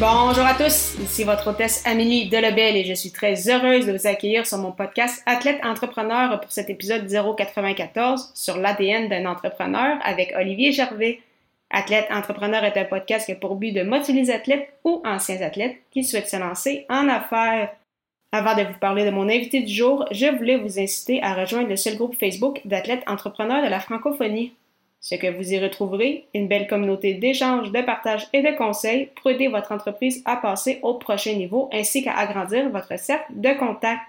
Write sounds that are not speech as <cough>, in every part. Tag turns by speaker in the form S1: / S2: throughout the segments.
S1: Bonjour à tous, ici votre hôtesse Amélie Delebel et je suis très heureuse de vous accueillir sur mon podcast Athlète Entrepreneur pour cet épisode 094 sur l'ADN d'un entrepreneur avec Olivier Gervais. Athlète Entrepreneur est un podcast qui a pour but de motiver les athlètes ou anciens athlètes qui souhaitent se lancer en affaires. Avant de vous parler de mon invité du jour, je voulais vous inciter à rejoindre le seul groupe Facebook d'athlètes entrepreneurs de la francophonie. Ce que vous y retrouverez, une belle communauté d'échanges, de partage et de conseils pour aider votre entreprise à passer au prochain niveau ainsi qu'à agrandir votre cercle de contacts.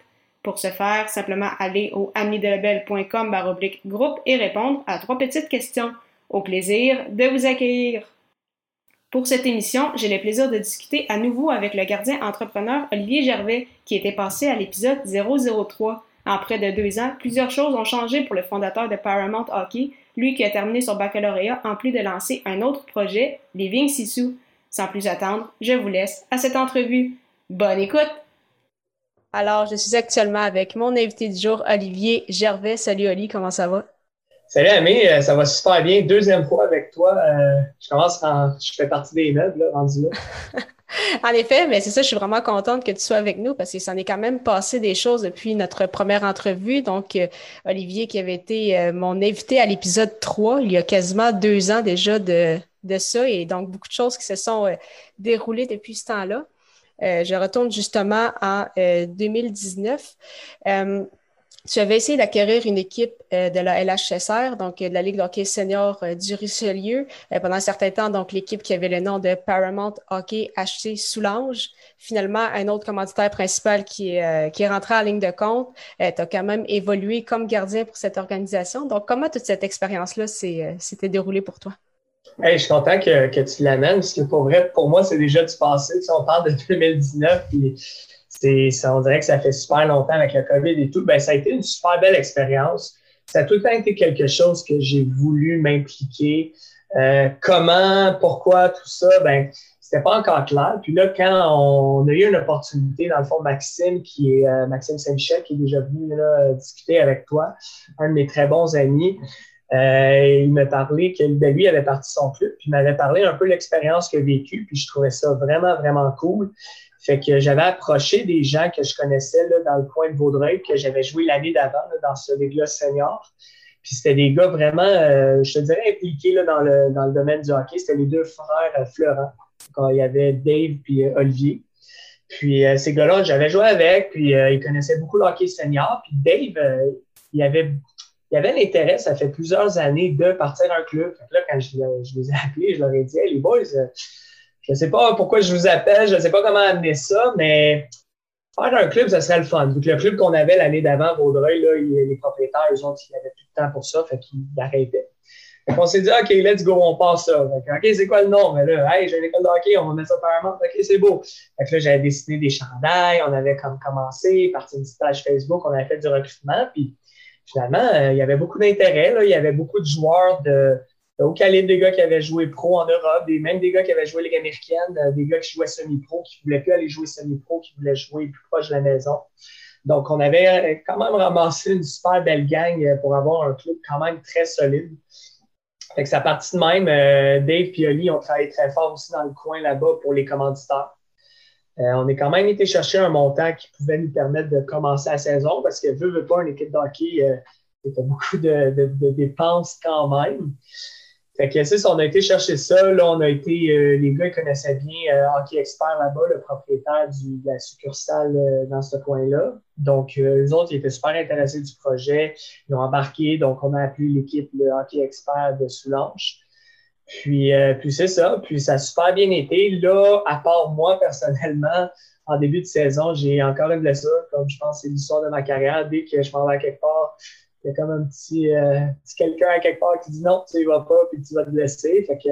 S1: Pour ce faire, simplement aller au amidelabel.com groupe et répondre à trois petites questions. Au plaisir de vous accueillir. Pour cette émission, j'ai le plaisir de discuter à nouveau avec le gardien entrepreneur Olivier Gervais, qui était passé à l'épisode 003. En près de deux ans, plusieurs choses ont changé pour le fondateur de Paramount Hockey, lui qui a terminé son baccalauréat en plus de lancer un autre projet, Living Sissou. Sans plus attendre, je vous laisse à cette entrevue. Bonne écoute! Alors, je suis actuellement avec mon invité du jour, Olivier Gervais. Salut Oli, comment ça va?
S2: Salut Ami, euh, ça va super bien. Deuxième fois avec toi. Euh, je commence quand je fais partie des meubles, là, rendu là. <laughs> <laughs>
S1: en effet, mais c'est ça, je suis vraiment contente que tu sois avec nous parce que ça en est quand même passé des choses depuis notre première entrevue. Donc, euh, Olivier, qui avait été mon invité à l'épisode 3, il y a quasiment deux ans déjà de, de ça, et donc beaucoup de choses qui se sont déroulées depuis ce temps-là. je retourne justement en 2019. Tu avais essayé d'acquérir une équipe euh, de la LHSR, donc euh, de la Ligue de hockey senior euh, du Richelieu, pendant un certain temps, donc l'équipe qui avait le nom de Paramount Hockey HC Soulange. Finalement, un autre commanditaire principal qui, qui est rentré en ligne de compte. tu as quand même évolué comme gardien pour cette organisation. Donc, comment toute cette expérience-là s'était déroulée pour toi?
S2: je suis content que, que tu l'amènes, parce que pour vrai, pour moi, c'est déjà du passé. Tu on parle de 2019, puis on dirait que ça fait super longtemps avec la COVID et tout. Ben, ça a été une super belle expérience. Ça a tout le temps été quelque chose que j'ai voulu m'impliquer. Euh, comment, pourquoi, tout ça, ben, c'était pas encore clair. Puis là, quand on a eu une opportunité, dans le fond, Maxime, qui est euh, Maxime Saint-Michel, qui est déjà venu discuter avec toi, un de mes très bons amis, euh, il m'a parlé que ben, lui avait parti son club, puis il m'avait parlé un peu l'expérience qu'il a vécue, puis je trouvais ça vraiment, vraiment cool. Fait que j'avais approché des gens que je connaissais là, dans le coin de Vaudreuil, que j'avais joué l'année d'avant dans ce ligue senior. Puis c'était des gars vraiment, euh, je te dirais, impliqués là, dans, le, dans le domaine du hockey. C'était les deux frères euh, Florent. Quand il y avait Dave puis euh, Olivier. Puis ces gars-là, j'avais joué avec, puis ils connaissaient beaucoup le hockey senior. Puis Dave, il avait il avait l'intérêt, ça fait plusieurs années, de partir un club. Fait que là, quand je, je, les ai appelés, je leur ai dit Hey, les boys, je sais pas pourquoi je vous appelle, je sais pas comment amener ça, mais faire un club, ça serait le fun. Donc, le club qu'on avait l'année d'avant, Vaudreuil, les propriétaires, eux autres, ils n'avaient plus de temps pour ça, fait qu'ils arrêtaient. On s'est dit, OK, let's go, on passe ça. OK, c'est quoi le nom? Mais là, hey, j'ai une école de hockey, on va mettre ça par un OK, c'est beau. Fait que là, j'avais dessiné des chandails, on avait comme commencé, parti du stage Facebook, on avait fait du recrutement, puis finalement, euh, il y avait beaucoup d'intérêt, il y avait beaucoup de joueurs de, au calibre des gars qui avaient joué pro en Europe, des, même des gars qui avaient joué Ligue américaine, euh, des gars qui jouaient semi-pro, qui ne voulaient plus aller jouer semi-pro, qui voulaient jouer plus proche de la maison. Donc, on avait euh, quand même ramassé une super belle gang euh, pour avoir un club quand même très solide. Fait que ça partie de même. Dave et Oli ont travaillé très fort aussi dans le coin là-bas pour les commanditaires. on a quand même été chercher un montant qui pouvait nous permettre de commencer la saison parce que, veut, veut pas, une équipe d'hockey, c'était beaucoup de, dépenses quand même. Fait que c'est ça, on a été chercher ça. Là, on a été, euh, les gars connaissaient bien euh, Hockey Expert là-bas, le propriétaire de la succursale euh, dans ce coin-là. Donc, les autres, ils étaient super intéressés du projet. Ils ont embarqué, donc on a appelé l'équipe le Hockey Expert de Soulanges. Puis, puis c'est ça. Puis ça a super bien été. Là, à part moi personnellement, en début de saison, j'ai encore une blessure, comme je pense c'est l'histoire de ma carrière. Dès que je m'en vais à quelque part, il y a comme un petit, euh, petit quelqu'un à quelque part qui dit non, tu y vas pas, puis tu vas te blesser. Fait que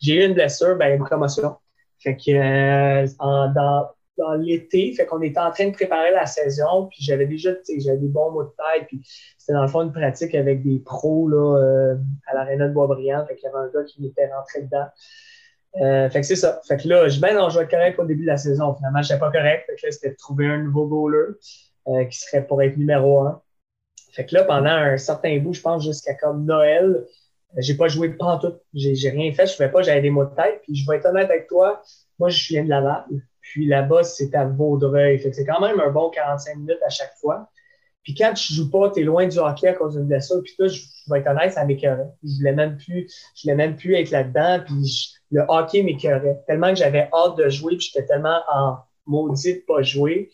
S2: j'ai eu une blessure, ben, une promotion. Fait que euh, dans, dans l'été, fait qu'on était en train de préparer la saison, puis j'avais déjà, j'avais des bons mots de tête, puis c'était dans le fond une pratique avec des pros là, euh, à l'aréna de Boisbriand, fait qu'il y avait un gars qui m'était rentré dedans. Fait que c'est ça. Fait que là, je ben non, je vais correct au début de la saison. Finalement, je n'étais pas correct. Fait que là, c'était de trouver un nouveau goaler qui serait pour être numéro un. Fait que là, pendant un certain bout, je pense jusqu'à comme Noël, j'ai pas joué en tout. J'ai rien fait. Je ne savais pas, j'avais des mots de tête. Puis je vais être honnête avec toi, moi, je viens de Laval. Puis là-bas, c'est à Vaudreuil. Fait que c'est quand même un bon 45 minutes à chaque fois. Puis quand tu joues pas, tu es loin du hockey à cause d'une blessure. Puis toi, je, vais être honnête, ça m'écœurait. Je voulais même plus, je voulais même plus être là-dedans. Puis le hockey m'écœurait. Tellement que j'avais hâte de jouer, puis j'étais tellement en maudit de pas jouer.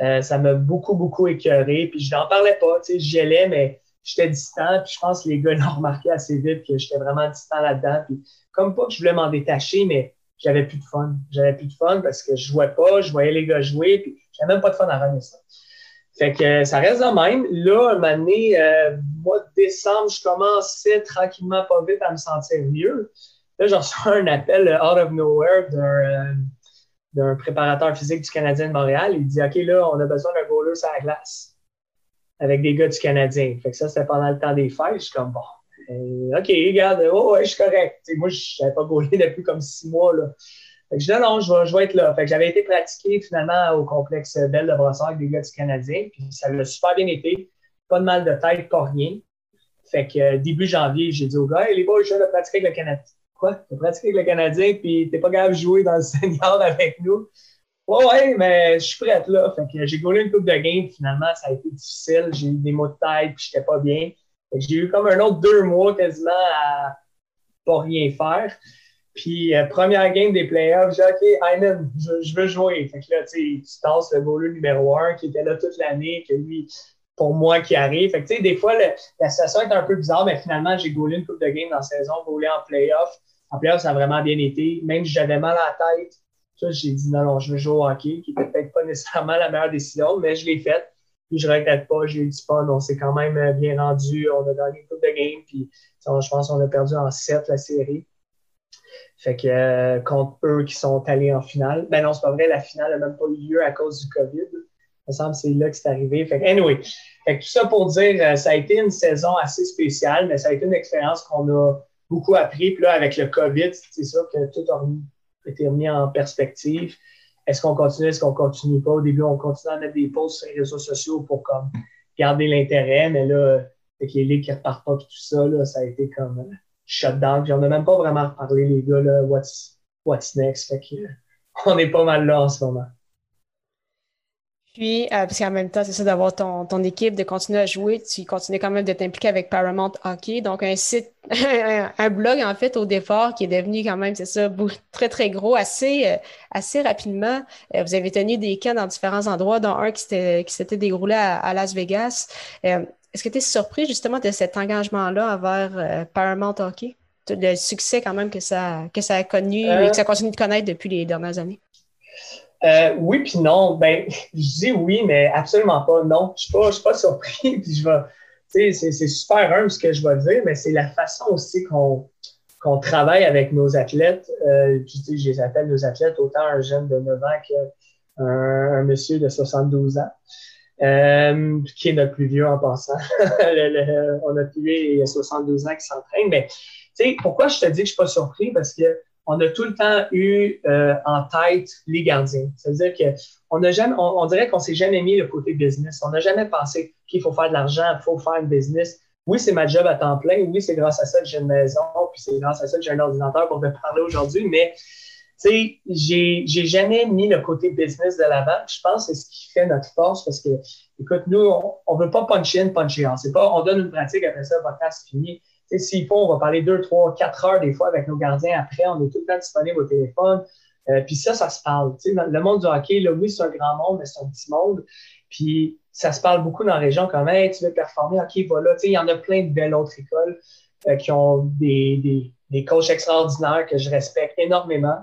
S2: Euh, ça m'a beaucoup, beaucoup écœuré. Puis je n'en parlais pas, tu sais, j'y allais, mais j'étais distant. Puis je pense que les gars <laughs> l'ont remarqué assez vite que j'étais vraiment distant là-dedans. Puis comme pas que je voulais m'en détacher, mais j'avais plus de fun. J'avais plus de fun parce que je jouais pas, je voyais les gars jouer, puis j'avais même pas de fun à ramener ça. Fait que euh, ça reste de même. Là, un donné, euh, mois de décembre, je commençais tranquillement, pas vite, à me sentir mieux. Là, j'ai reçu un appel euh, out of nowhere d'un, d'un préparateur physique du Canadien de Montréal. Il dit OK, là, on a besoin d'un goaler sur la glace avec des gars du Canadien. Fait que ça, c'était pendant le temps des fêtes. Je suis comme bon. OK, regarde, oh, ouais, je suis correct. moi, je n'avais pas gaulé depuis comme six mois. Là. Fait que je dis non, je vais, je vais être là. Fait que j'avais été pratiqué finalement au complexe Belle de Brossard avec des gars du Canadien. Puis ça a super bien été. Pas de mal de tête, pas rien. Fait que euh, début janvier, j'ai dit aux gars, hey, les boys, je de pratiquer avec le Canadien. Quoi? Tu pratiqué avec le Canadien, puis t'es pas de jouer dans le <laughs> senior avec nous? Ouais, ouais, mais je suis prête là. Fait que j'ai gaulé une coupe de game. Finalement, ça a été difficile. J'ai eu des mots de tête, puis j'étais pas bien. J'ai eu comme un autre deux mois quasiment à pas rien faire. Puis, euh, première game des playoffs, j'ai dit, OK, Ayman, je, veux jouer. Fait que là, tu tasses le goaler numéro un qui était là toute l'année, que lui, pour moi, qui arrive. Fait que, tu sais, des fois, la situation est un peu bizarre, mais finalement, j'ai goalé une coupe de game dans la saison, goalé en playoff. En playoff, ça a vraiment bien été. Même si j'avais mal à la tête, j'ai dit, non, non, je veux jouer au hockey, qui n'était peut-être pas nécessairement la meilleure décision, mais je l'ai faite. Puis je regrette pas, j'ai eu du fun, on s'est quand même euh, bien rendu, on a gagné une coupe de game, puis je pense qu'on a perdu en 7 la série. Fait que euh, contre eux qui sont allés en finale. Ben non, c'est pas vrai, la finale n'a même pas eu lieu à cause du COVID. Me semble que c'est là que c'est arrivé. Fait anyway, fait tout ça pour dire, euh, ça a été une saison assez spéciale, mais ça a été une expérience qu'on a beaucoup appris. Puis là, avec le COVID, c'est sûr que tout a été remis en perspective. Est-ce qu'on continue, est-ce qu'on continue pas? Au début, on continue à mettre des posts sur les réseaux sociaux pour comme garder l'intérêt, mais là, avec les ligues qui repartent pas tout ça, là, ça a été comme euh, shutdown. Puis on n'a même pas vraiment reparlé, les gars, là, what's, what's next? Fait que, on est pas mal là en ce moment.
S1: Puis, euh, parce qu'en même temps, c'est ça d'avoir ton, ton équipe, de continuer à jouer, tu continues quand même de t'impliquer avec Paramount Hockey. Donc, un site, <laughs> un, blog, en fait, au départ, qui est devenu quand même, c'est ça, très, très gros, assez, euh, assez rapidement. Euh, vous avez tenu des camps dans différents endroits, dont un qui s'était déroulé à, Las Vegas. Est-ce que tu es surpris, justement, de cet engagement-là envers Paramount Hockey? Le succès, quand même, que ça, que ça a connu et que ça continue de connaître depuis les dernières années?
S2: Euh, oui, puis non. Ben, <laughs> je dis oui, mais absolument pas non. Je ne suis, pas surpris. <laughs> Puis je vais, c'est, c'est super humble ce que je vais dire, mais c'est la façon aussi qu'on, qu'on travaille avec nos athlètes. Euh, je, je les appelle nos athlètes, autant un jeune de 9 ans qu'un un monsieur de 72 ans. Euh, qui est notre plus vieux en passant. <laughs> on a plus il y a 72 ans qui s'entraîne. Mais tu sais, pourquoi je te dis que je suis pas surpris? Parce que on a tout le temps eu euh, en tête les gardiens. C'est-à-dire qu'on a jamais, on, dirait qu'on s'est jamais mis le côté business. On n'a jamais pensé qu'il faut faire de l'argent, il faut faire un business. Oui, c'est ma job à temps plein. Oui, c'est grâce à ça que j'ai une maison, puis c'est grâce à ça que j'ai un ordinateur pour te parler aujourd'hui. Mais tu sais, j'ai, jamais mis le côté business de l'avant. Je pense que c'est ce qui fait notre force parce que, écoute, nous, on, ne veut pas puncher in, puncher out. C'est pas, on donne une pratique, après ça, podcast fini s'il faut, on va parler deux, trois, quatre heures des fois avec nos gardiens après. On est tout le temps disponible au téléphone. Euh, puis ça, ça se parle. Le monde du hockey, là, oui, c'est un grand monde, mais c'est un petit monde. Puis ça se parle beaucoup dans la région comme hey, tu veux performer, OK, voilà. Il y en a plein de belles autres écoles euh, qui ont des, des, des, coachs extraordinaires que je respecte énormément.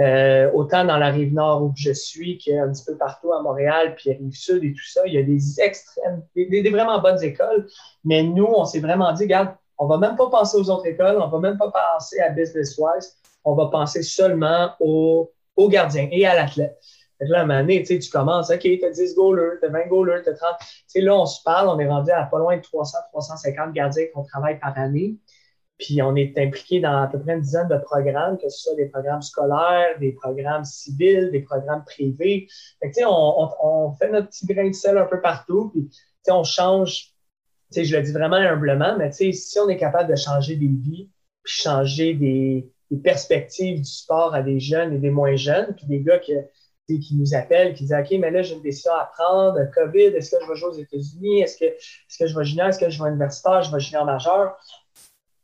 S2: Euh, autant dans la rive nord où je suis qu'un petit peu partout à Montréal, puis rive sud et tout ça, il y a des extrêmes, des, vraiment bonnes écoles. Mais nous, on s'est vraiment dit, regarde, on va même pas penser aux autres écoles, on va même pas penser à Business Wise, on va penser seulement aux, aux gardiens et à l'athlète. Là, à un tu commences, OK, tu as 10 goalers, tu as 20 goalers, tu as 30. Tu sais, là, on se parle, on est rendu à pas loin de 300, 350 gardiens qu'on travaille par année. Puis on est impliqué dans à peu près une dizaine de programmes, que ce soit des programmes scolaires, des programmes civils, des programmes privés. Fait que, on, on, fait notre petit grain de sel un peu partout, puis on change, je le dis vraiment humblement, mais si on est capable de changer des vies, puis changer des, perspectives du sport à des jeunes et des moins jeunes, puis des gars qui, nous appellent, qui disent OK, mais là, j'ai une décision à prendre, COVID, est-ce que je vais jouer aux États-Unis, est-ce que, est que je vais junior, est-ce que je vais universitaire, je vais junior majeur?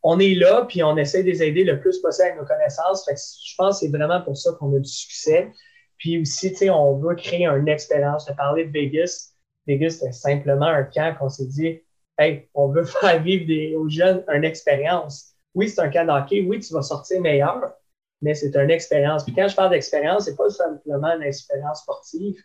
S2: On est là, puis on essaie de les aider le plus possible avec nos connaissances. je pense que c'est vraiment pour ça qu'on a du succès. Puis aussi, tu sais, on veut créer une expérience. Je parler de Vegas. Vegas, c'était simplement un camp qu'on s'est dit, on veut <laughs> faire vivre aux jeunes une expérience. Oui, c'est un camp d'hockey. Oui, tu vas sortir meilleur, mais c'est une expérience. Puis quand je parle d'expérience, c'est pas simplement une expérience sportive,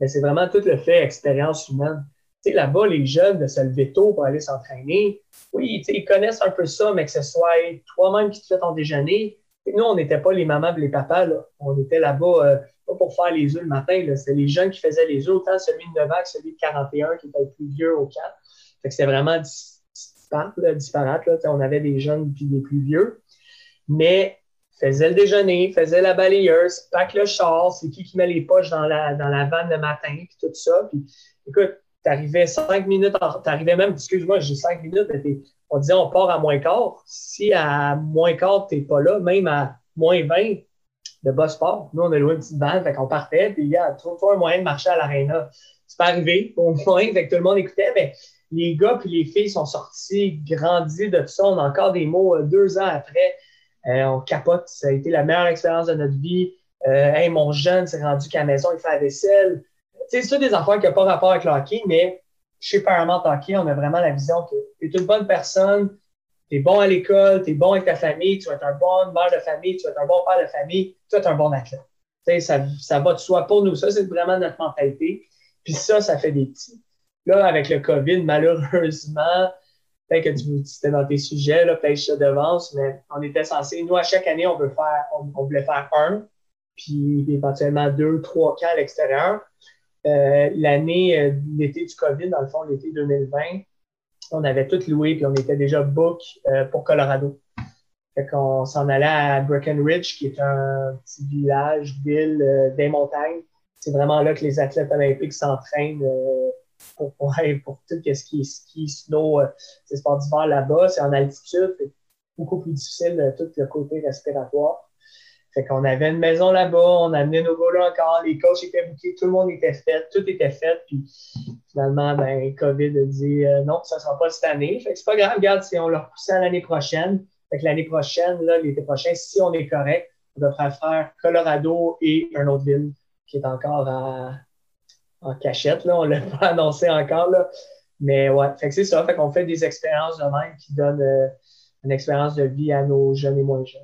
S2: mais c'est vraiment tout le fait expérience humaine. Tu sais, là-bas, les jeunes de se lever tôt pour aller s'entraîner, oui, ils connaissent un peu ça, mais que ce soit toi-même qui te fais ton déjeuner. nous, on n'était pas les mamans et les papas. On était là-bas euh, pas pour faire les œufs le matin. C'était les jeunes qui faisaient les œufs, autant celui de 9 ans que celui de 41 qui était le plus vieux au camp. Fait que c'était vraiment disparate. Disparate là. On avait des jeunes puis des plus vieux. Mais faisait le déjeuner, faisait la balayeuse, pack le char, c'est qui qui met les poches dans la, dans la vanne le matin, puis tout ça. Puis, écoute, t'arrivais cinq minutes, t'arrivais même, excuse-moi, j'ai cinq minutes, on disait on part à moins quart. Si à moins quart, t'es pas là, même à moins 20, le boss part. Nous, on a loué une petite bande, fait qu'on partait, puis il y a trouve-toi un moyen de marcher à l'aréna. C'est pas arrivé, au moins, fait que tout le monde écoutait, mais les gars puis les filles sont sortis, grandis de tout ça. On a encore des mots euh, deux ans après. Euh, on capote. Ça a été la meilleure expérience de notre vie. Euh, hey, mon jeune s'est rendu qu'à la maison, il fait la vaisselle c'est ça des enfants qui n'ont pas rapport avec le hockey, mais chez Paramount Hockey, on a vraiment la vision que tu es une bonne personne, tu es bon à l'école, tu es bon avec ta famille, tu vas être un bon mère de famille, tu vas être un bon père de famille, tu vas être un bon athlète. Ça, ça va de soi pour nous. Ça, c'est vraiment notre mentalité. Puis ça, ça fait des petits. Là, avec le COVID, malheureusement, peut-être que tu étais dans tes sujets, peut-être que devance, mais on était censé, nous, à chaque année, on veut faire, on, voulait faire un, puis éventuellement deux, trois cas à l'extérieur. Euh, l'année, euh, l'été du COVID, dans le fond, l'été 2020, on avait tout loué, puis on était déjà book euh, pour Colorado. Fait qu'on s'en allait à Breckenridge, qui est un petit village, ville des montagnes. C'est vraiment là que les athlètes olympiques s'entraînent pour, pour, tout ce qui est ski, snow, c'est sport d'hiver là-bas. C'est en altitude, c'est beaucoup plus difficile, tout le côté respiratoire. Fait qu'on avait une maison là-bas, on amenait nos gars là encore, les coachs étaient bookés, tout le monde était fait, tout était fait. Puis finalement, ben, COVID a dit euh, non, ça ne sera pas cette année. Fait que c'est pas grave, regarde, si on l'a repoussé à l'année prochaine. Fait que l'année prochaine, là, l'été prochain, si on est correct, on devrait faire Colorado et une autre ville qui est encore en, cachette. Là. On ne l'a <laughs> pas annoncé encore. Là. Mais ouais, fait que c'est ça. Fait qu'on fait des expériences de même qui donnent euh, une expérience de vie à nos jeunes et moins jeunes.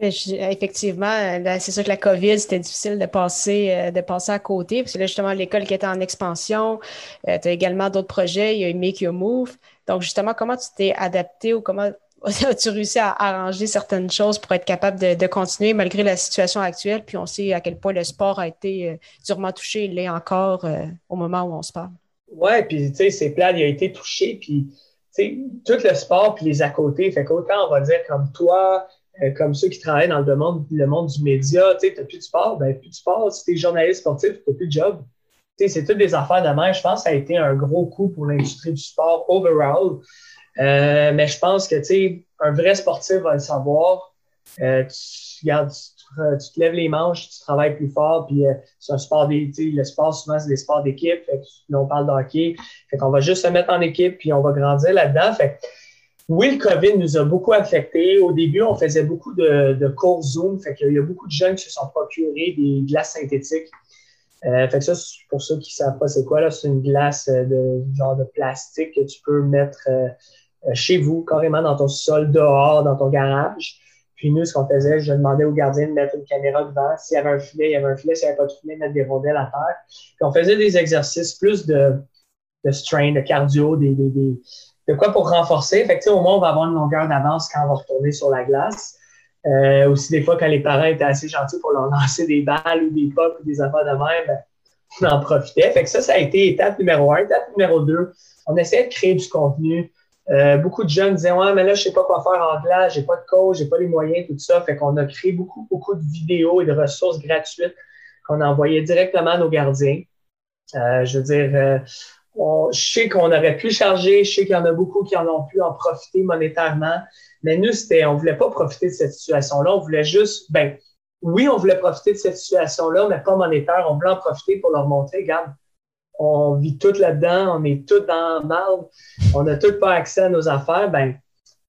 S1: Effectivement, c'est sûr que la COVID, c'était difficile de passer, euh, de passer à côté, parce que là, justement, l'école qui était en expansion, euh, tu as également d'autres projets, il y a Make Your Move. Donc, justement, comment tu t'es adapté ou comment <laughs> as-tu réussi à arranger certaines choses pour être capable de, continuer malgré la situation actuelle? Puis on sait à quel point le sport a été euh, durement touché, il l'est encore au moment où on se parle.
S2: Oui, puis tu sais, c'est plat, il a été touché, puis tu sais, tout le sport, puis les à côté, fait qu'autant on va dire comme toi, euh, comme ceux qui travaillent dans le monde, le monde du média, tu n'as plus de sport, ben plus de sport. Si tu es journaliste sportif, tu n'as plus de job. C'est toutes des affaires de main. Je pense que ça a été un gros coup pour l'industrie du sport overall. Euh, mais je pense que un vrai sportif va le savoir. Euh, tu, tu, te lèves les manches, tu travailles plus fort, puis c'est un sport des, le sport souvent c'est des sports d'équipe. On parle de hockey. Fait qu'on va juste se mettre en équipe, puis on va grandir là-dedans. Fait oui, le COVID nous a beaucoup affectés. Au début, on faisait beaucoup de, cours Zoom. Fait qu'il y a beaucoup de jeunes qui se sont procurés des glaces synthétiques. Euh, fait que ça, pour ceux qui ne savent pas c'est quoi, là, c'est une glace euh, de genre de plastique que tu peux mettre euh, chez vous, carrément dans ton sol, dehors, dans ton garage. Puis nous, ce qu'on faisait, je demandais aux gardiens de mettre une caméra devant. S'il y avait un filet, il y avait un filet. S'il n'y avait pas de filet, mettre des rondelles à terre. Puis on faisait des exercices plus de, de strain, de cardio, des, de quoi pour renforcer. Fait que, au moins, on va avoir une longueur d'avance quand on va retourner sur la glace. Euh, aussi, des fois, quand les parents étaient assez gentils pour leur lancer des balles ou des pops ou des affaires de même, on en profitait. Fait que ça, ça a été étape numéro un. Étape numéro deux, on essayait de créer du contenu. Euh, beaucoup de jeunes disaient Ouais, mais là, je sais pas quoi faire en glace, j'ai pas de coach, j'ai pas les moyens, tout ça. Fait qu'on a créé beaucoup, beaucoup de vidéos et de ressources gratuites qu'on envoyait directement à nos gardiens. Euh, je veux dire, je sais qu'on aurait pu charger, je sais qu'il y en a beaucoup qui en ont pu en profiter monétairement, mais nous, c'était, on voulait pas profiter de cette situation-là, on voulait juste, ben, oui, on voulait profiter de cette situation-là, mais pas monétaire, on voulait en profiter pour leur montrer, regarde, on vit tout là-dedans, on est tout dans le on n'a tout pas accès à nos affaires, ben,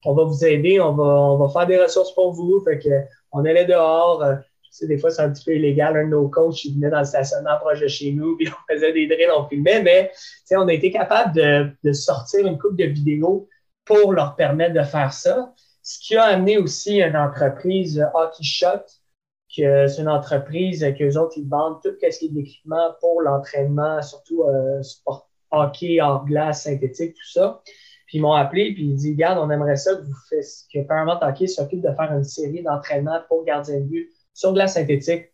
S2: on va vous aider, on va, on va faire des ressources pour vous, fait que, on allait dehors, euh, sais, des fois, c'est un petit peu illégal. Un de nos coachs, il venait dans le stationnement proche de chez nous, <laughs> puis on faisait des drills, on filmait, mais on a été capable de, de, sortir une coupe de vidéos pour leur permettre de faire ça. Ce qui a amené aussi une entreprise, Hockey Shot, que c'est une entreprise qu'eux autres, ils vendent tout ce qui est d'équipement pour l'entraînement, surtout euh, sport, hockey, hors glace, synthétique, tout ça. Puis ils m'ont appelé, puis ils disent, regarde, on aimerait ça que vous fassiez, que Paramount Hockey s'occupe de faire une série d'entraînement pour gardien de but sur glace synthétique.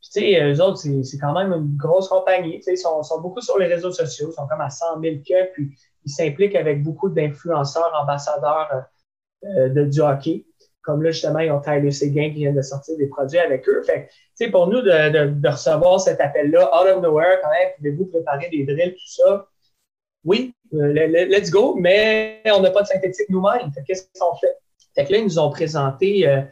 S2: Puis, tu sais, eux autres, c'est quand même une grosse compagnie. Tu sais, ils sont, beaucoup sur les réseaux sociaux, ils sont comme à 100 000 cas, puis ils s'impliquent avec beaucoup d'influenceurs, ambassadeurs euh, de, du hockey. Comme là, justement, ils ont Tyler Seguin qui vient de sortir des produits avec eux. Fait tu sais, pour nous, de, de, de recevoir cet appel-là, out of nowhere, quand même, pouvez-vous préparer des drills, tout ça? Oui, euh, let's go, mais on n'a pas de synthétique nous-mêmes. Qu'est-ce qu'on fait? Fait que là, ils nous ont présenté euh,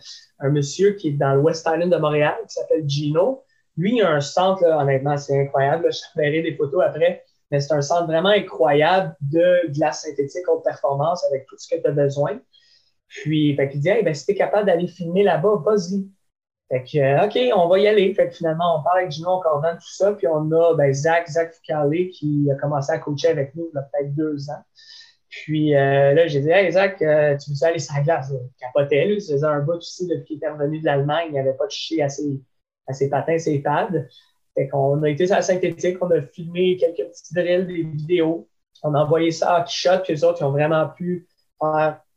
S2: un monsieur qui est dans le West Island de Montréal, qui s'appelle Gino. Lui, il a un centre, là, honnêtement, c'est incroyable. je verrai des photos après, mais c'est un centre vraiment incroyable de glace synthétique haute performance avec tout ce que tu as besoin. Puis, fait qu'il dit, hey, ben, si tu es capable d'aller filmer là-bas, vas-y. Fait que, euh, OK, on va y aller. Fait que finalement, on parle avec Gino, on coordonne tout ça. Puis on a ben, Zach, Zach Foucalé, qui a commencé à coacher avec nous il y a peut-être deux ans. Puis euh, là, j'ai dit, hey, Zach, euh, tu veux aller sur la glace? Il lui. Il faisait un bout aussi depuis qu'il était revenu de l'Allemagne. Il n'avait pas touché à ses, à ses patins, ses pads. Fait qu'on a été sur la synthétique, on a filmé quelques petits drills, des vidéos. On a envoyé ça à Kishot, puis les autres, ils ont vraiment pu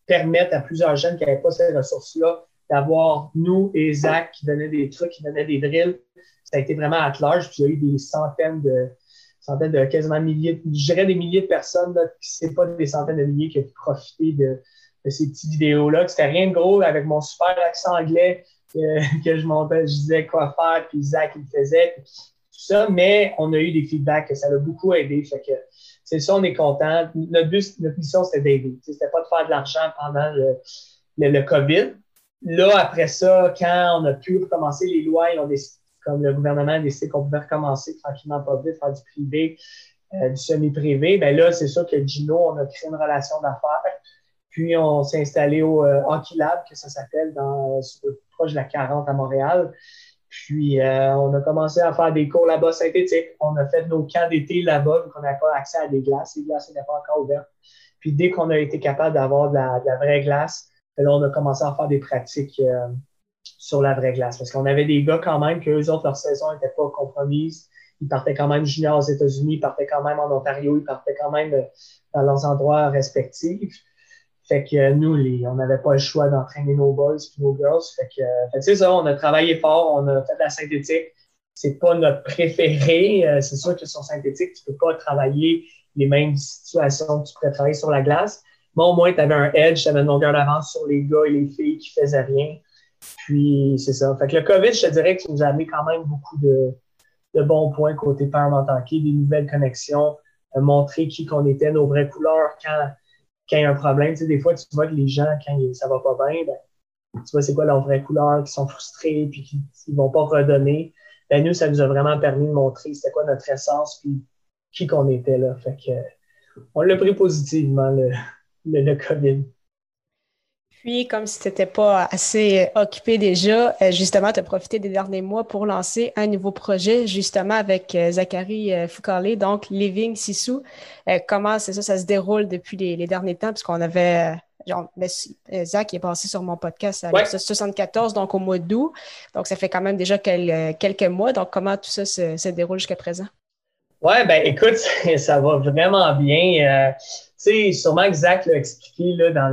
S2: permettre à plusieurs jeunes qui n'avaient pas ces ressources-là d'avoir nous et Zach qui donnaient des trucs, qui donnaient des drills. Ça a été vraiment à large, puis il y a eu des centaines de, centaines de quasiment milliers, je dirais des milliers de personnes, là, c'est pas des centaines de milliers qui ont pu profiter de, ces petites vidéos-là. C'était rien de gros avec mon super accent anglais <laughs> que, je montais, je disais quoi faire, puis Zach il faisait, tout ça, mais on a eu des feedbacks que ça l'a beaucoup aidé. Fait que c'est ça, on est content. Notre but, notre mission, c'était d'aider. C'était pas de faire de l'argent pendant le, le, COVID. Là, après ça, quand on a pu recommencer les lois, ils ont comme le gouvernement a décidé qu'on pouvait recommencer tranquillement pas vite, faire du privé, euh, du semi-privé, ben là, c'est sûr que Gino, on a créé une relation d'affaires. Puis on s'est installé au euh, Lab, que ça s'appelle, dans proche de la 40 à Montréal. Puis euh, on a commencé à faire des cours là-bas synthétiques. On a fait nos camps d'été là-bas, donc on n'avait pas accès à des glaces. Les glaces n'étaient pas encore ouvertes. Puis dès qu'on a été capable d'avoir de, la, vraie glace, là, on a commencé à faire des pratiques sur la vraie glace. Parce qu'on avait des gars quand même que eux autres, leur saison n'était pas compromise. Ils partaient quand même juniors aux États-Unis, ils partaient quand même en Ontario, ils partaient quand même euh, dans leurs endroits respectifs. Fait que euh, nous, on n'avait pas le choix d'entraîner nos boys et nos girls. Fait que, euh, fait c'est ça, on a travaillé fort, on a fait de la synthétique. C'est pas notre préféré. c'est sûr que sur synthétique, tu peux pas travailler les mêmes situations que tu pourrais travailler sur la glace. Mais au moins, tu avais un edge, tu avais une longueur d'avance sur les gars et les filles qui faisaient rien. Puis, c'est ça. Fait que le COVID, je te dirais que nous a amené quand même beaucoup de, bons points côté Paramount Hockey, des nouvelles connexions, euh, montrer qui qu'on était, nos vraies couleurs quand, quand il y a un problème. Tu sais, des fois, tu vois que les gens, quand ça va pas bien, ben, tu vois c'est quoi leurs vraies couleurs, qui sont frustrés, puis qui ne vont pas redonner. Ben, nous, ça nous a vraiment permis de montrer c'était quoi notre essence, puis qui qu'on était là. Fait que, on l'a pris positivement, le, le, le COVID.
S1: Puis, comme si tu n'étais pas assez euh, occupé déjà, euh, justement, tu as profité des derniers mois pour lancer un nouveau projet, justement, avec euh, Zachary Foucault, donc Living Sissou. Comment c'est ça, ça se déroule depuis les, derniers temps, puisqu'on avait genre, ben, Zach est passé sur mon podcast à ouais. 74, donc au mois d'août. Donc, ça fait quand même déjà quelques mois. Donc, comment tout ça se, déroule jusqu'à présent?
S2: Oui, ben écoute, <laughs> ça va vraiment bien. Euh, sais, sûrement que Zach l'a expliqué là, dans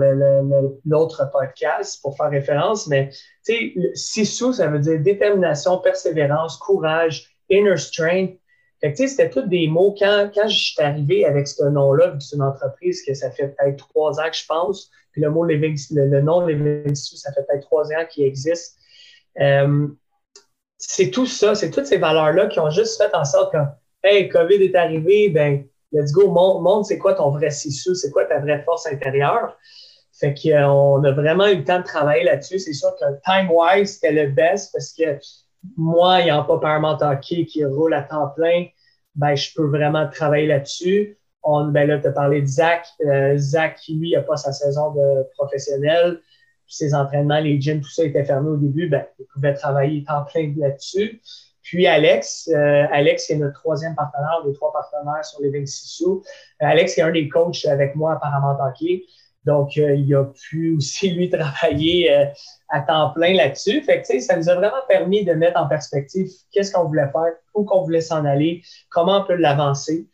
S2: l'autre podcast pour faire référence, mais tu sais, SISU, ça veut dire détermination, persévérance, courage, inner strength. Fait tu sais, c'était tous des mots. Quand, quand je suis arrivé avec ce nom-là, c'est une entreprise que ça fait peut-être trois ans que je pense, puis le mot Living, le, nom Living SISU, ça fait peut-être trois ans qu'il existe. Euh, c'est tout ça, c'est toutes ces valeurs-là qui ont juste fait en sorte que, hey, COVID est arrivé, ben, let's go, montre, c'est quoi ton vrai sissou, c'est quoi ta vraie force intérieure. Fait qu'on a vraiment eu le temps de travailler là-dessus. C'est sûr que time-wise, c'était le best parce que moi, ayant pas Paramount Hockey qui roule à temps plein, ben, je peux vraiment travailler là-dessus. On, ben là, tu as parlé de Zach. Euh, Zach, lui, n'a pas sa saison de professionnel. ses entraînements, les gyms, tout ça était fermé au début. Ben, il pouvait travailler temps plein là-dessus. Puis Alex, euh, Alex est notre troisième partenaire, des trois partenaires sur les 26 sous. Euh, Alex est un des coachs avec moi apparemment. Donc, euh, il a pu aussi, lui, travailler à temps plein là-dessus. Fait que, ça nous a vraiment permis de mettre en perspective qu'est-ce qu'on voulait faire, où qu'on voulait s'en aller, comment on peut l'avancer.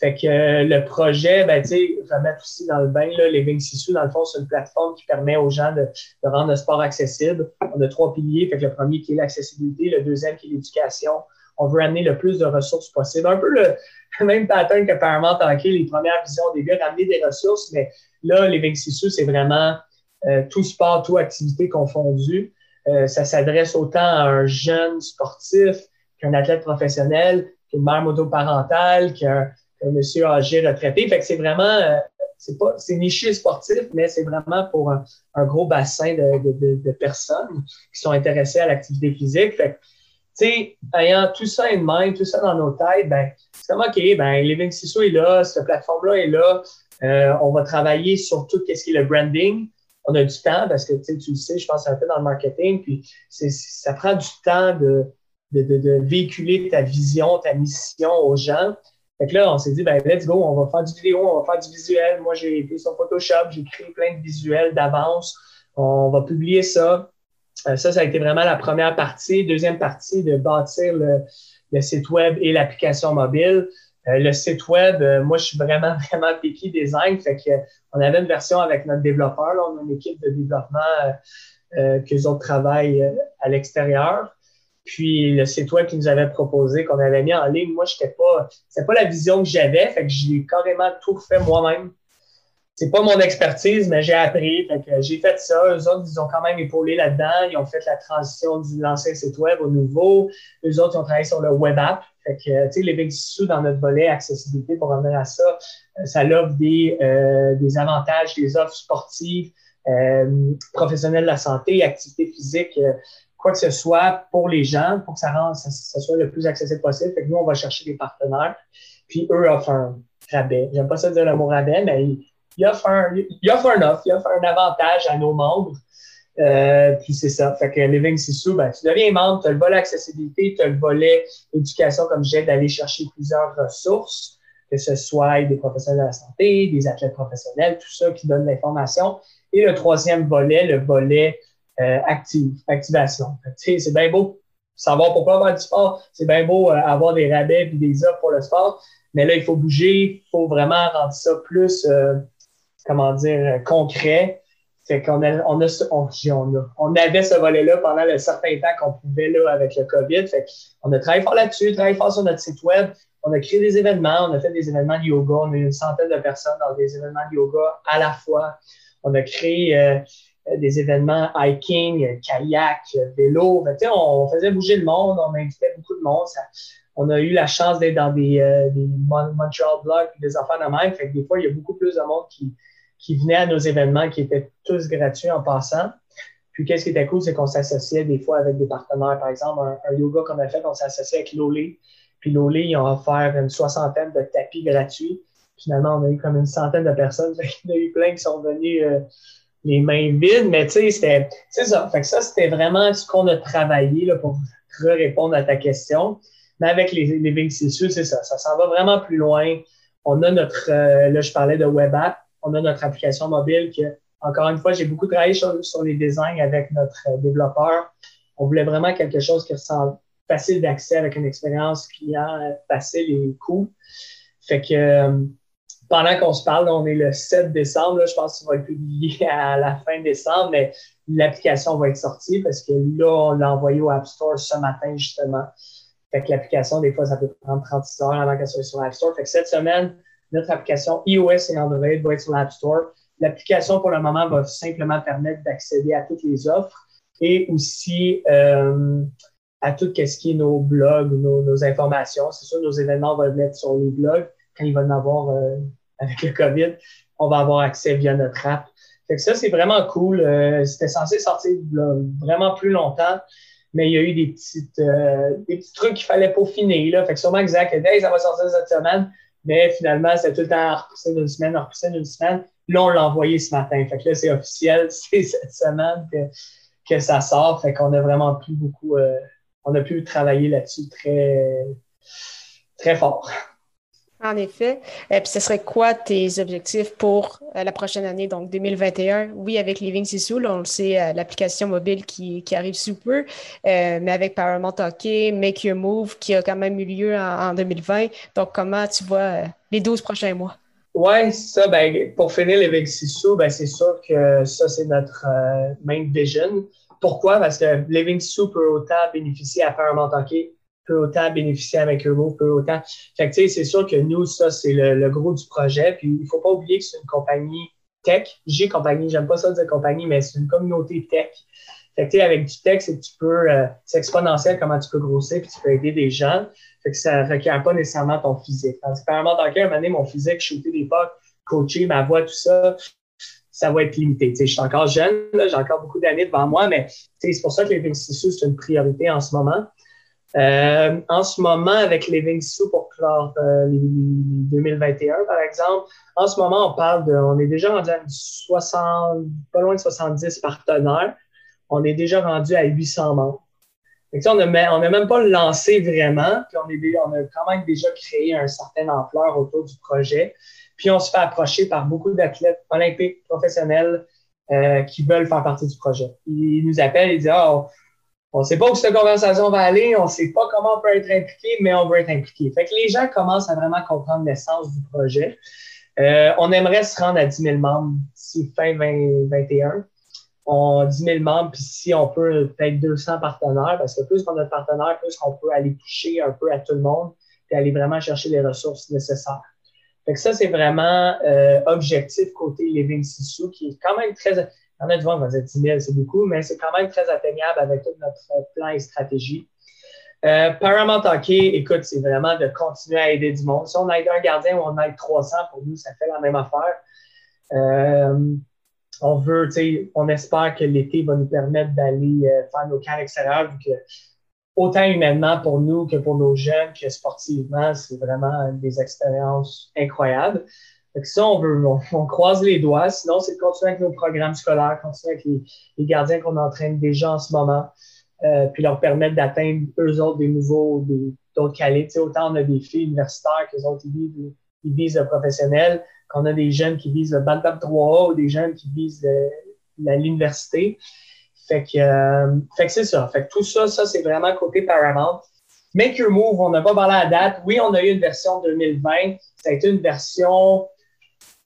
S2: Fait que euh, le projet, ben, tu sais, remettre aussi dans le bain, là, Living Sisu, dans le fond, c'est une plateforme qui permet aux gens de, rendre le sport accessible. On a trois piliers. Fait que le premier qui est l'accessibilité, le deuxième qui est l'éducation. On veut amener le plus de ressources possible. Un peu le, <laughs> même pattern que Paramount Hockey, les premières visions au début, ramener des ressources, mais là, Living Sisu, c'est vraiment euh, tout sport, tout activité confondue. Euh, ça s'adresse autant à un jeune sportif qu'un athlète professionnel, qu'une mère motoparentale, qu'un un monsieur âgé retraité. Fait que c'est vraiment, euh, c'est pas, c'est niché sportif, mais c'est vraiment pour un, gros bassin de, personnes qui sont intéressées à l'activité physique. Fait tu sais, ayant tout ça en main, tout ça dans nos têtes, ben, c'est comme, OK, ben, Living Siso est là, cette plateforme-là est là. Euh, on va travailler sur tout ce qui est le branding. On a du temps parce que tu le sais, je pense un peu dans le marketing, puis ça prend du temps de, de, véhiculer ta vision, ta mission aux gens. Fait que là, on s'est dit, ben, let's go, on va faire du vidéo, on va faire du visuel. Moi, j'ai été sur Photoshop, j'ai créé plein de visuels d'avance. On va publier ça. Euh, ça, ça a été vraiment la première partie. Deuxième partie, de bâtir le, site web et l'application mobile. Euh, le site web, euh, moi, je suis vraiment, <laughs> vraiment picky design. Fait que, on avait une version avec notre développeur. Là, on a une équipe de développement euh, qu'eux autres travaillent à l'extérieur. Puis le site web qu'ils nous avait proposé, qu'on avait mis en ligne, moi, je pas, c'était pas la vision que j'avais, fait que j'ai carrément tout fait moi-même. C'est pas mon expertise, mais j'ai appris, fait que j'ai fait ça. Eux autres, ils ont quand même épaulé là-dedans. Ils ont fait la transition de l'ancien site web au nouveau. Eux autres, ils ont travaillé sur le web app. Fait que, tu sais, les sous dans notre volet accessibilité, pour revenir à ça, euh, ça offre des, euh, des avantages, des offres sportives, euh, professionnelles de la santé, activité physique, quoi que ce soit pour les gens, pour que ça, rende, ça, soit le plus accessible possible. Fait que nous, on va chercher des partenaires, puis eux offrent un rabais. J'aime pas ça dire le mot rabais, mais ils, offrent un, ils offrent un offre, ils offrent un avantage à nos membres. Euh, puis c'est ça. Fait que Living Sissou, ben, tu deviens membre, tu as le volet accessibilité, tu as le volet éducation, comme j'ai d'aller chercher plusieurs ressources, que ce soit des professionnels de la santé, des athlètes professionnels, tout ça qui donne l'information. Et le troisième volet, le volet active, activation. C'est bien beau savoir pourquoi faire du sport, c'est bien beau euh, avoir des rabais et des offres pour le sport, mais là, il faut bouger, il faut vraiment rendre ça plus, euh, comment dire, concret. Fait qu'on a, on a, on, on avait ce volet-là pendant le certain temps qu'on pouvait là avec le COVID. Fait qu'on a travaillé fort là-dessus, travaillé fort sur notre site web. On a créé des événements, on a fait des événements de yoga, on a eu une centaine de personnes dans des événements de yoga à la fois. On a créé euh, des événements hiking, kayak, vélo. Ben, on faisait bouger le monde, on invitait beaucoup de monde. on a eu la chance d'être dans des, euh, Montreal Blogs, des affaires de même. Fait que des fois, il y a beaucoup plus de monde qui, qui venait à nos événements qui étaient tous gratuits en passant. Puis, qu'est-ce qui était cool, c'est qu'on s'associait des fois avec des partenaires. Par exemple, un, yoga qu'on a fait, on s'associait avec Lolé. Puis, Lolé, ils ont offert une soixantaine de tapis gratuits. Finalement, on a eu comme une centaine de personnes. <laughs> Il y en a eu plein qui sont venus euh, les mains vides, mais tu sais, c'était ça. Fait que ça, c'était vraiment ce qu'on a travaillé là, pour répondre à ta question. Mais avec les, les c'est ça. Ça s'en va vraiment plus loin. On a notre, euh, là, je parlais de web app. On a notre application mobile que encore une fois, j'ai beaucoup travaillé sur, les designs avec notre développeur. On voulait vraiment quelque chose qui ressemble facile d'accès avec une expérience client facile et cool. Fait que pendant qu'on se parle, on est le 7 décembre, je pense qu'il va être publié à la fin décembre, mais l'application va être sortie parce que là, on l'a envoyé au App Store ce matin, justement. Fait que l'application, des fois, ça peut prendre 36 heures avant qu'elle soit sur l'App Store. Fait que cette semaine, notre application iOS et Android va être sur l'App Store. L'application, pour le moment, va simplement permettre d'accéder à toutes les offres et aussi euh, à tout ce qui est nos blogs, nos, informations. C'est sûr, nos événements vont être sur les blogs quand il va en avoir euh, avec le COVID. On va avoir accès via notre app. Fait que ça, c'est vraiment cool. Euh, c'était censé sortir vraiment plus longtemps, mais il y a eu des, petites, euh, des petits trucs qu'il fallait peaufiner. Là. Fait que sûrement que Zach a ça va sortir cette semaine, mais finalement, c'était tout le temps repoussé d'une semaine, repoussé d'une semaine. Là, on l'a envoyé ce matin. Fait que là, c'est officiel, <laughs> c'est cette semaine que, que ça sort. Fait qu'on a vraiment plus beaucoup, euh, on a pu travailler là-dessus très, très fort.
S1: En effet. Et euh, puis, ce serait quoi tes objectifs pour euh, la prochaine année, donc 2021? Oui, avec Living Sissou, on le sait, euh, l'application mobile qui, arrive sous peu, mais avec Paramount Hockey, Make Your Move, qui a quand même eu lieu en, 2020. Donc, comment tu vois les 12 prochains mois?
S2: Oui, ça, ben, pour finir Living Sissou, ben, c'est sûr que ça, c'est notre main vision. Pourquoi? Parce que Living Sissou peut autant bénéficier à Paramount Hockey peut autant bénéficier avec Euro, peut autant. Fait que, c'est sûr que nous, ça, c'est le, gros du projet. Puis, il faut pas oublier que c'est une compagnie tech. J'ai compagnie, j'aime pas ça dire compagnie, mais c'est une communauté tech. Fait que, avec du tech, c'est tu peux, euh, c'est exponentiel comment tu peux grossir, puis tu peux aider des gens. Fait que ça requiert pas nécessairement ton physique. Tandis que, moment dans un moment mon physique, shooter des potes, coacher, ma voix, tout ça, ça va être limité. Je suis encore jeune, j'ai encore beaucoup d'années devant moi, mais c'est pour ça que les c'est une priorité en ce moment. Euh, en ce moment, avec Living Sous pour clore euh, les, 2021, par exemple, en ce moment, on parle de, on est déjà rendu à 60, pas loin de 70 partenaires. On est déjà rendu à 800 membres. on n'a on a même pas lancé vraiment, puis on a quand même déjà créé un certain ampleur autour du projet. Puis on se fait approcher par beaucoup d'athlètes olympiques professionnels euh, qui veulent faire partie du projet. Ils nous appellent et disent oh, on ne sait pas où cette conversation va aller, on ne sait pas comment on peut être impliqué, mais on veut être impliqué. Fait que les gens commencent à vraiment comprendre l'essence du projet. Euh, on aimerait se rendre à 10 000 membres d'ici fin 2021. On 10 000 membres, puis si on peut, peut-être 200 partenaires, parce que plus qu'on a de partenaires, plus on peut aller toucher un peu à tout le monde et aller vraiment chercher les ressources nécessaires. Fait que ça, c'est vraiment euh, objectif côté Living Sissou, qui est quand même très y en a qui va dire 10 000, c'est beaucoup, mais c'est quand même très atteignable avec tout notre plan et stratégie. Euh, Paramount écoute, c'est vraiment de continuer à aider du monde. Si on aide un gardien ou on aide 300, pour nous, ça fait la même affaire. Euh, on veut, tu sais, on espère que l'été va nous permettre d'aller euh, faire nos camps extérieurs, vu que autant humainement pour nous que pour nos jeunes, que sportivement, c'est vraiment des expériences incroyables. Fait que ça, on veut, on, croise les doigts. Sinon, c'est de continuer avec nos programmes scolaires, continuer avec les, gardiens qu'on entraîne déjà en ce moment, euh, puis leur permettre d'atteindre eux autres des nouveaux, d'autres qualités. autant on a des filles universitaires que autres, ils visent, visent le professionnel, qu'on a des jeunes qui visent le Bantam 3A ou des jeunes qui visent l'université. Fait que, euh, fait que c'est ça. Fait que tout ça, ça, c'est vraiment côté Paramount. Make Your Move, on n'a pas parlé à date. Oui, on a eu une version 2020. Ça a été une version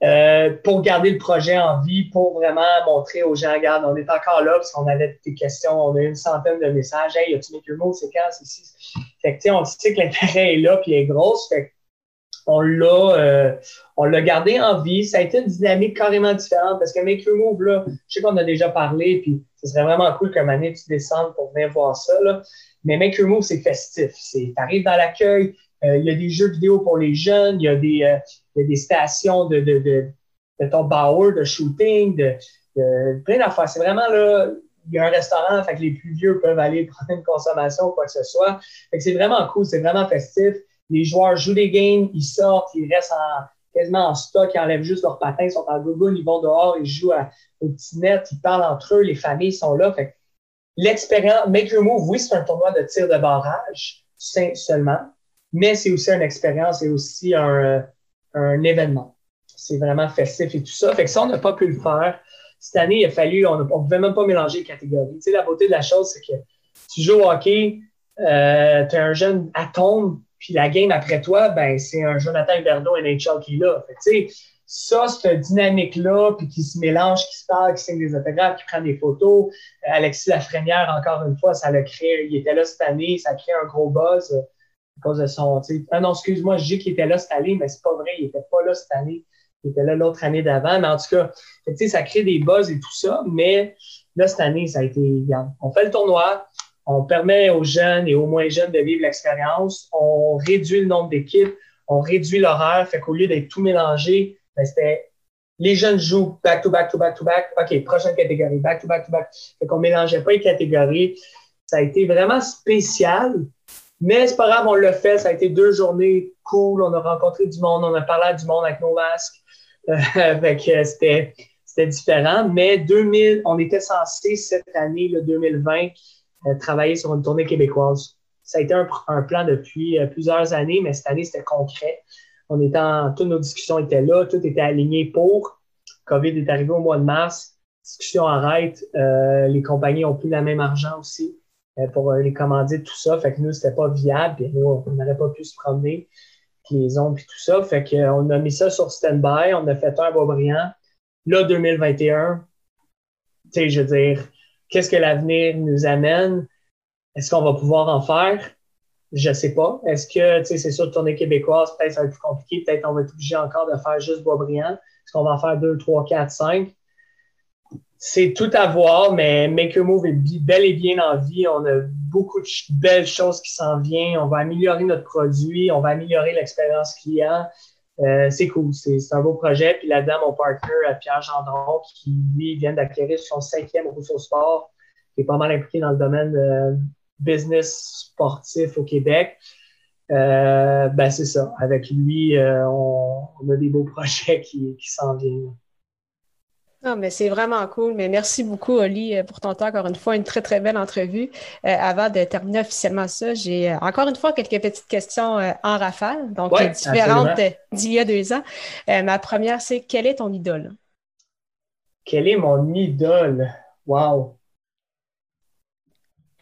S2: euh, pour garder le projet en vie, pour vraiment montrer aux gens, regarde, on est encore là parce qu'on avait des questions, on a une centaine de messages. Hey, as-tu mis le mot, c'est quand, c'est ici? Fait que, on sait que l'intérêt est là puis est grosse. Fait on l'a, euh, on l'a gardé en vie. Ça a été une dynamique carrément différente parce que Make Your Move, là, je sais qu'on a déjà parlé, puis ce serait vraiment cool qu'un année tu descendes pour venir voir ça. Là. Mais Make Your Move, c'est festif. Tu arrives dans l'accueil, il y a des jeux vidéo pour les jeunes, il y a des, a des stations de, de, de, de Bauer, de shooting, de, de plein d'affaires. C'est vraiment là, il y a un restaurant, fait que les plus vieux peuvent aller <laughs> prendre une consommation ou quoi que ce soit. Fait que c'est vraiment cool, c'est vraiment festif. Les joueurs jouent des games, ils sortent, ils restent en, quasiment en stock, ils enlèvent juste leurs patins, ils sont en google, ils vont dehors, ils jouent au petit net, ils parlent entre eux, les familles sont là. Fait l'expérience, Make Your Move, oui, c'est un tournoi de tir de barrage seulement, mais c'est aussi une expérience et aussi un, un événement. C'est vraiment festif et tout ça. Fait que ça, on n'a pas pu le faire, cette année, il a fallu, on ne pouvait même pas mélanger les catégories. Tu sais, la beauté de la chose, c'est que tu joues au hockey, euh, tu es un jeune atome, puis la game après toi, ben, c'est un Jonathan Huberdeau NHL qui est là. Fait, ça, cette dynamique-là, puis qui se mélange, qui se parle, qui signe des autographes, qui prend des photos. Euh, Alexis Lafrenière, encore une fois, ça l'a créé. Il était là cette année, ça a créé un gros buzz euh, à cause de son. Ah non, excuse-moi, je dis qu'il était là cette année, mais c'est pas vrai, il était pas là cette année. Il était là l'autre année d'avant. Mais en tout cas, ça crée des buzz et tout ça. Mais là, cette année, ça a été. On fait le tournoi, on permet aux jeunes et aux moins jeunes de vivre l'expérience, on réduit le nombre d'équipes, on réduit l'horaire, fait qu'au lieu d'être tout mélangé, ben, c'était les jeunes jouent back to back to back to back. OK, prochaine catégorie, back to back to back. Fait qu'on mélangeait pas les catégories. Ça a été vraiment spécial, mais c'est pas grave, on l'a fait. Ça a été deux journées cool. On a rencontré du monde, on a parlé à du monde avec nos masques. <laughs> que c'était, c'était différent. Mais 2000, on était censé cette année, le 2020, euh, travailler sur une tournée québécoise. Ça a été un, plan depuis euh, plusieurs années, mais cette année, c'était concret. On était toutes nos discussions étaient là, tout était aligné pour. COVID est arrivé au mois de mars, discussion arrête, euh, les compagnies n'ont plus le même argent aussi euh, pour euh, les commander tout ça. Fait que nous, c'était pas viable, puis nous, on n'aurait pas pu se promener, puis les ondes, puis tout ça. Fait qu'on a mis ça sur stand-by, on a fait un Boisbriand. Là, 2021, tu sais, je veux dire, qu'est-ce que l'avenir nous amène? Est-ce qu'on va pouvoir en faire? Je sais pas. Est-ce que, tu sais, c'est sûr, tournée québécoise, peut-être ça va être plus compliqué. Peut-être on va être obligé encore de faire juste Boisbriand. Est-ce qu'on va en faire deux, trois, quatre, cinq? C'est tout à voir, mais Make Move est bel et bien en vie. On a beaucoup de belles choses qui s'en viennent. On va améliorer notre produit. On va améliorer l'expérience client. Euh, c'est cool. C'est un beau projet. Puis là-dedans, mon partner, euh, Pierre Gendron, qui, lui, vient d'acquérir son cinquième Rousseau Sport, qui est pas mal impliqué dans le domaine business sportif au Québec. Euh, ben c'est ça. Avec lui, euh, on, a des beaux <laughs> projets qui s'en viennent.
S1: Ah, mais c'est vraiment cool. Mais merci beaucoup, Oli, pour ton temps. Encore une fois, une très, très belle entrevue. Euh, avant de terminer officiellement ça, j'ai encore une fois quelques petites questions en rafale, donc différentes d'il y a deux ans. ma première, c'est quelle est ton idole?
S2: Quelle est mon idole? Wow!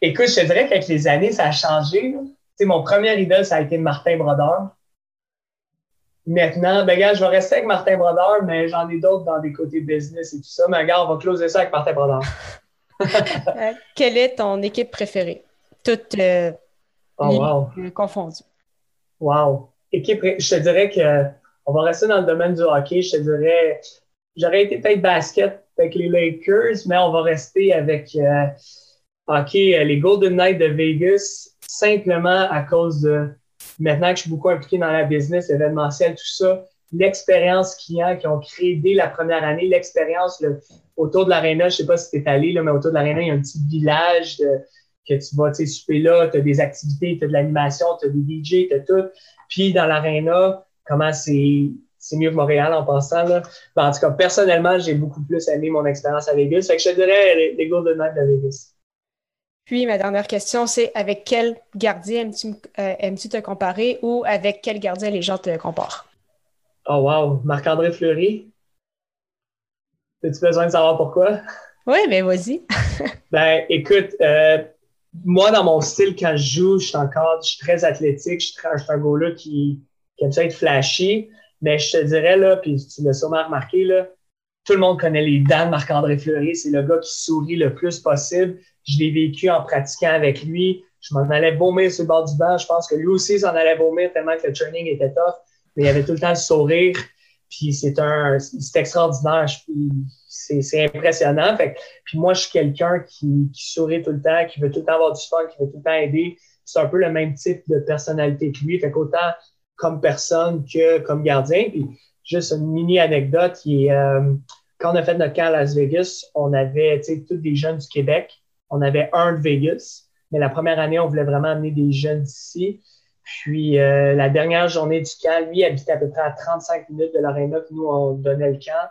S2: Écoute, je te dirais qu'avec les années, ça a changé. mon premier idole, ça a été Martin Brodeur. Maintenant, ben, gars, je vais rester avec Martin Brodeur, mais j'en ai d'autres dans des côtés business et tout ça. Mais gars, on va closer ça avec Martin Brodeur. <laughs>
S1: Euh, quelle est ton équipe préférée? Toutes euh,
S2: oh,
S1: confondues.
S2: Wow. Équipe, je te dirais que on va rester dans le domaine du hockey. Je te dirais, j'aurais été peut-être basket avec les Lakers, mais on va rester avec. Euh, euh, les Golden Knights de Vegas, simplement à cause de, maintenant que je suis beaucoup impliqué dans la business, événementiel, tout ça, l'expérience client qu'ils ont créé dès la première année, l'expérience autour de l'aréna, je sais pas si tu es allé, là, mais autour de l'aréna, il y a un petit village que tu vas souper là, tu as des activités, tu as de l'animation, tu as des DJ, tu as tout. Puis dans l'aréna, comment c'est c'est mieux que Montréal en passant. Là. Ben, en tout cas, personnellement, j'ai beaucoup plus aimé mon expérience à Vegas. Fait que je te dirais les, les Golden Knights de Vegas.
S1: Puis ma dernière question, c'est avec quel gardien aimes-tu euh, te comparer ou avec quel gardien les gens te comparent?
S2: Oh wow, Marc-André Fleury. As-tu besoin de savoir pourquoi?
S1: Oui, mais vas-y. <laughs>
S2: ben, écoute, euh, moi, dans mon style, quand je joue, je suis encore, je suis très athlétique, je suis, un gars-là qui, qui, aime ça être flashy, mais je te dirais, là, puis tu l'as sûrement remarqué, là, tout le monde connaît les dents de Marc-André Fleury. C'est le gars qui sourit le plus possible. Je l'ai vécu en pratiquant avec lui. Je m'en allais vomir sur le bord du banc. Je pense que lui aussi s'en allait vomir tellement que le training était tough. Mais il avait tout le temps le sourire. Puis c'est un, c'est extraordinaire. C'est impressionnant. Fait, puis moi, je suis quelqu'un qui, qui, sourit tout le temps, qui veut tout le temps avoir du fun, qui veut tout le temps aider. C'est un peu le même type de personnalité que lui. Fait qu'autant comme personne que comme gardien. Puis juste une mini anecdote est, euh, quand on a fait notre camp à Las Vegas, on avait tous des jeunes du Québec. On avait un de Vegas, mais la première année, on voulait vraiment amener des jeunes d'ici. Puis euh, la dernière journée du camp, lui habitait à peu près à 35 minutes de l'aréna que nous, on donnait le camp.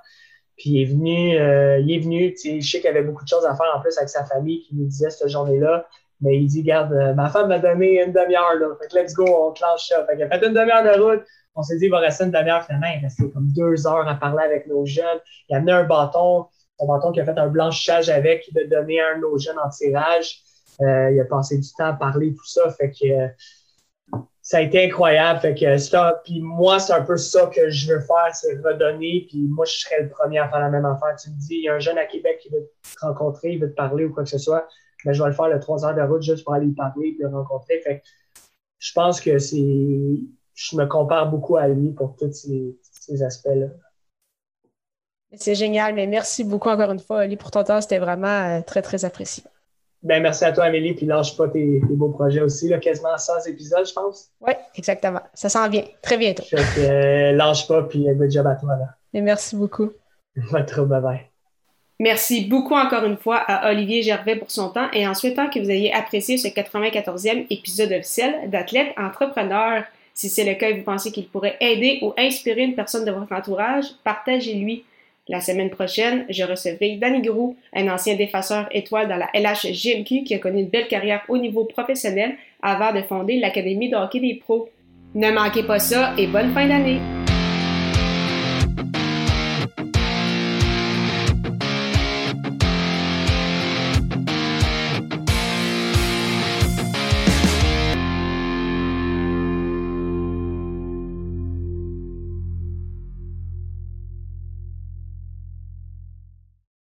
S2: Puis il est venu, euh, il est venu, je sais qu'il avait beaucoup de choses à faire en plus avec sa famille qui nous disait cette journée-là. Mais il dit, regarde, ma femme m'a donné une demi-heure, là. Fait que let's go, on clenche ça. Fait qu'il a fait une demi-heure de route. On s'est dit, il va rester une demi-heure finalement. Il restait comme deux heures à parler avec nos jeunes. Il a amené un bâton. Son menton qui a fait un blanchissage avec, il a donné un de nos jeunes en tirage. il a passé du temps à parler, tout ça. Fait que ça a été incroyable. Fait que puis moi, c'est un peu ça que je veux faire, c'est redonner. Puis moi, je serais le premier à faire la même affaire. Tu me dis, il y a un jeune à Québec qui veut te rencontrer, il veut te parler ou quoi que ce soit. Mais je vais le faire le trois heures de route juste pour aller lui parler et le rencontrer. Fait je pense que c'est. Je me compare beaucoup à lui pour tous ces, aspects-là.
S1: C'est génial, mais merci beaucoup encore une fois, Ali, pour ton temps. C'était vraiment euh, très, très apprécié.
S2: Ben, merci à toi, Amélie, puis lâche pas tes, beaux projets aussi, là, quasiment 100 épisodes, je pense.
S1: Oui, exactement. Ça s'en vient très bientôt.
S2: Fait que, euh, lâche pas, puis good job à toi. Là.
S1: Et merci beaucoup. <laughs>
S2: Pas trop, bye bye.
S1: Merci beaucoup encore une fois à Olivier Gervais pour son temps et en souhaitant que vous ayez apprécié ce 94e épisode officiel d'Athlète Entrepreneur. Si c'est le cas et vous pensez qu'il pourrait aider ou inspirer une personne de votre entourage, partagez-lui. La semaine prochaine, je recevrai Danny Grou, un ancien défaceur étoile dans la LHGMQ qui a connu une belle carrière au niveau professionnel avant de fonder l'Académie de hockey des pros. Ne manquez pas ça et bonne fin d'année!